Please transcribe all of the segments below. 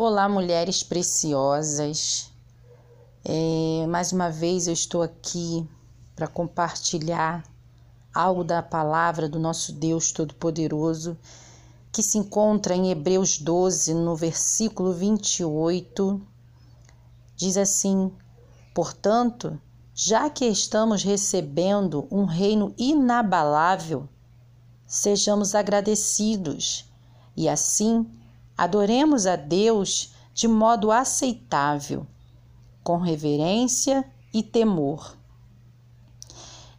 Olá, mulheres preciosas. É, mais uma vez eu estou aqui para compartilhar algo da palavra do nosso Deus Todo-Poderoso que se encontra em Hebreus 12, no versículo 28. Diz assim: Portanto, já que estamos recebendo um reino inabalável, sejamos agradecidos e assim Adoremos a Deus de modo aceitável, com reverência e temor.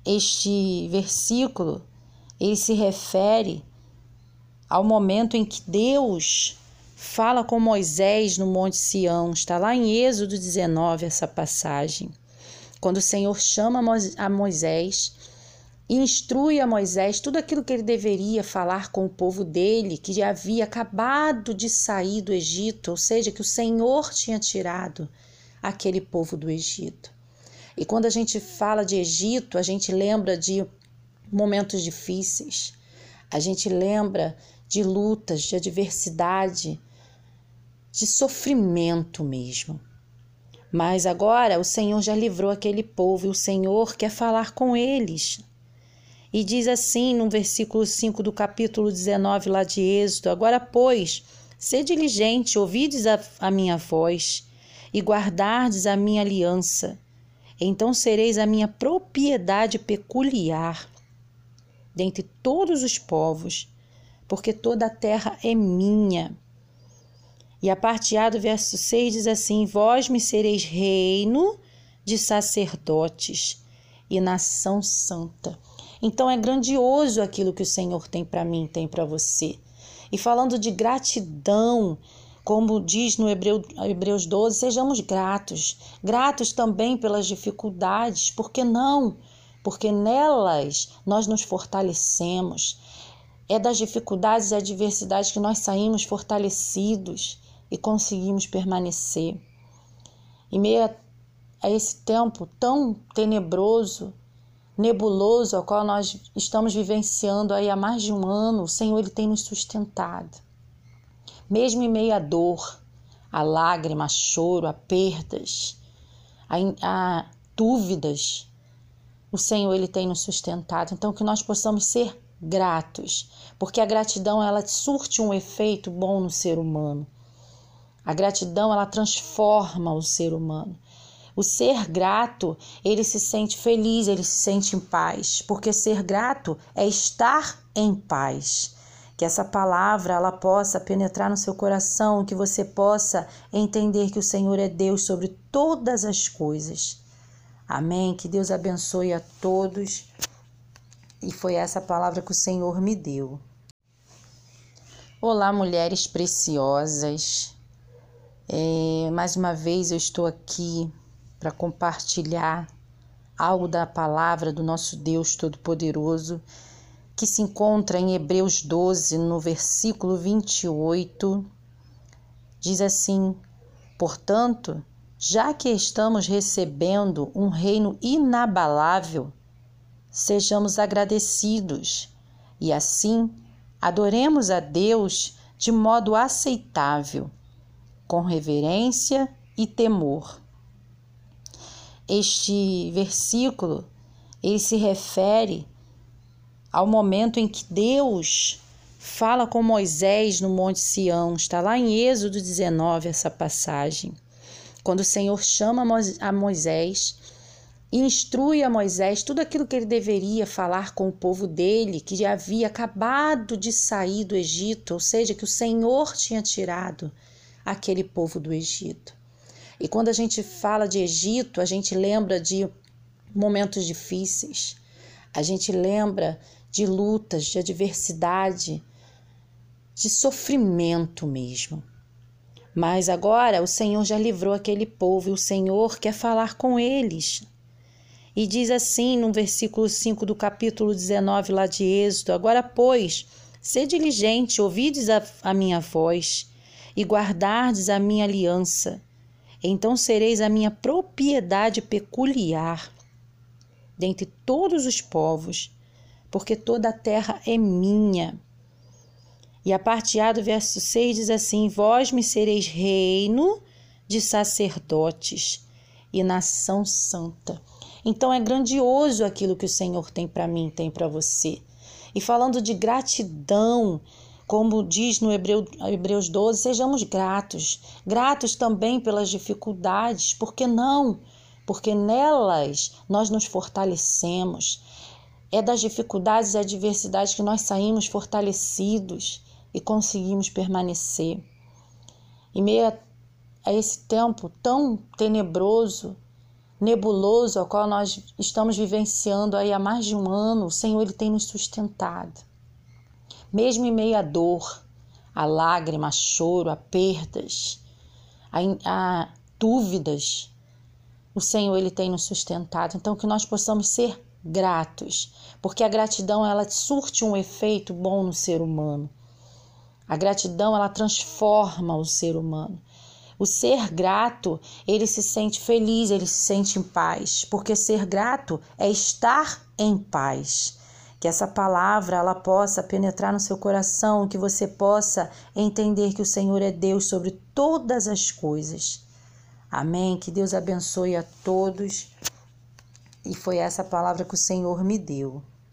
Este versículo ele se refere ao momento em que Deus fala com Moisés no Monte Sião. Está lá em Êxodo 19 essa passagem. Quando o Senhor chama a Moisés instrui a Moisés tudo aquilo que ele deveria falar com o povo dele, que já havia acabado de sair do Egito, ou seja, que o Senhor tinha tirado aquele povo do Egito. E quando a gente fala de Egito, a gente lembra de momentos difíceis, a gente lembra de lutas, de adversidade, de sofrimento mesmo. Mas agora o Senhor já livrou aquele povo e o Senhor quer falar com eles e diz assim no versículo 5 do capítulo 19 lá de Êxodo: Agora, pois, sê diligente, ouvides a, a minha voz e guardardes a minha aliança. Então sereis a minha propriedade peculiar dentre todos os povos, porque toda a terra é minha. E a parte A do verso 6 diz assim: Vós me sereis reino de sacerdotes e nação santa. Então é grandioso aquilo que o Senhor tem para mim, tem para você. E falando de gratidão, como diz no Hebreu, Hebreus 12, sejamos gratos. Gratos também pelas dificuldades, por que não? Porque nelas nós nos fortalecemos. É das dificuldades e adversidades que nós saímos fortalecidos e conseguimos permanecer. Em meio a esse tempo tão tenebroso, nebuloso ao qual nós estamos vivenciando aí há mais de um ano, o Senhor ele tem nos sustentado. Mesmo em meio à dor, a lágrima, a choro, a perdas, a, a dúvidas, o Senhor ele tem nos sustentado. Então que nós possamos ser gratos, porque a gratidão ela surte um efeito bom no ser humano. A gratidão ela transforma o ser humano. O ser grato, ele se sente feliz, ele se sente em paz, porque ser grato é estar em paz. Que essa palavra ela possa penetrar no seu coração, que você possa entender que o Senhor é Deus sobre todas as coisas. Amém. Que Deus abençoe a todos. E foi essa palavra que o Senhor me deu. Olá, mulheres preciosas. É, mais uma vez eu estou aqui para compartilhar algo da palavra do nosso Deus Todo-Poderoso que se encontra em Hebreus 12, no versículo 28. Diz assim: Portanto, já que estamos recebendo um reino inabalável, sejamos agradecidos e assim adoremos a Deus de modo aceitável, com reverência e temor este versículo ele se refere ao momento em que Deus fala com Moisés no Monte Sião. Está lá em Êxodo 19 essa passagem. Quando o Senhor chama a Moisés instrui a Moisés tudo aquilo que ele deveria falar com o povo dele, que já havia acabado de sair do Egito, ou seja, que o Senhor tinha tirado aquele povo do Egito. E quando a gente fala de Egito, a gente lembra de momentos difíceis, a gente lembra de lutas, de adversidade, de sofrimento mesmo. Mas agora o Senhor já livrou aquele povo e o Senhor quer falar com eles. E diz assim no versículo 5 do capítulo 19 lá de Êxodo: Agora, pois, sê diligente, ouvides a, a minha voz e guardardes a minha aliança então sereis a minha propriedade peculiar dentre todos os povos, porque toda a terra é minha. E a parte A do verso 6 diz assim: Vós me sereis reino de sacerdotes e nação santa. Então é grandioso aquilo que o Senhor tem para mim, tem para você. E falando de gratidão, como diz no Hebreu, Hebreus 12, sejamos gratos. Gratos também pelas dificuldades, por que não? Porque nelas nós nos fortalecemos. É das dificuldades e adversidades que nós saímos fortalecidos e conseguimos permanecer. Em meio a esse tempo tão tenebroso, nebuloso ao qual nós estamos vivenciando aí há mais de um ano, o Senhor ele tem nos sustentado. Mesmo em meio à dor, a lágrima, a choro, a perdas, a, a dúvidas, o Senhor ele tem nos sustentado. Então que nós possamos ser gratos, porque a gratidão ela surte um efeito bom no ser humano. A gratidão ela transforma o ser humano. O ser grato, ele se sente feliz, ele se sente em paz, porque ser grato é estar em paz. Que essa palavra ela possa penetrar no seu coração, que você possa entender que o Senhor é Deus sobre todas as coisas. Amém. Que Deus abençoe a todos. E foi essa palavra que o Senhor me deu.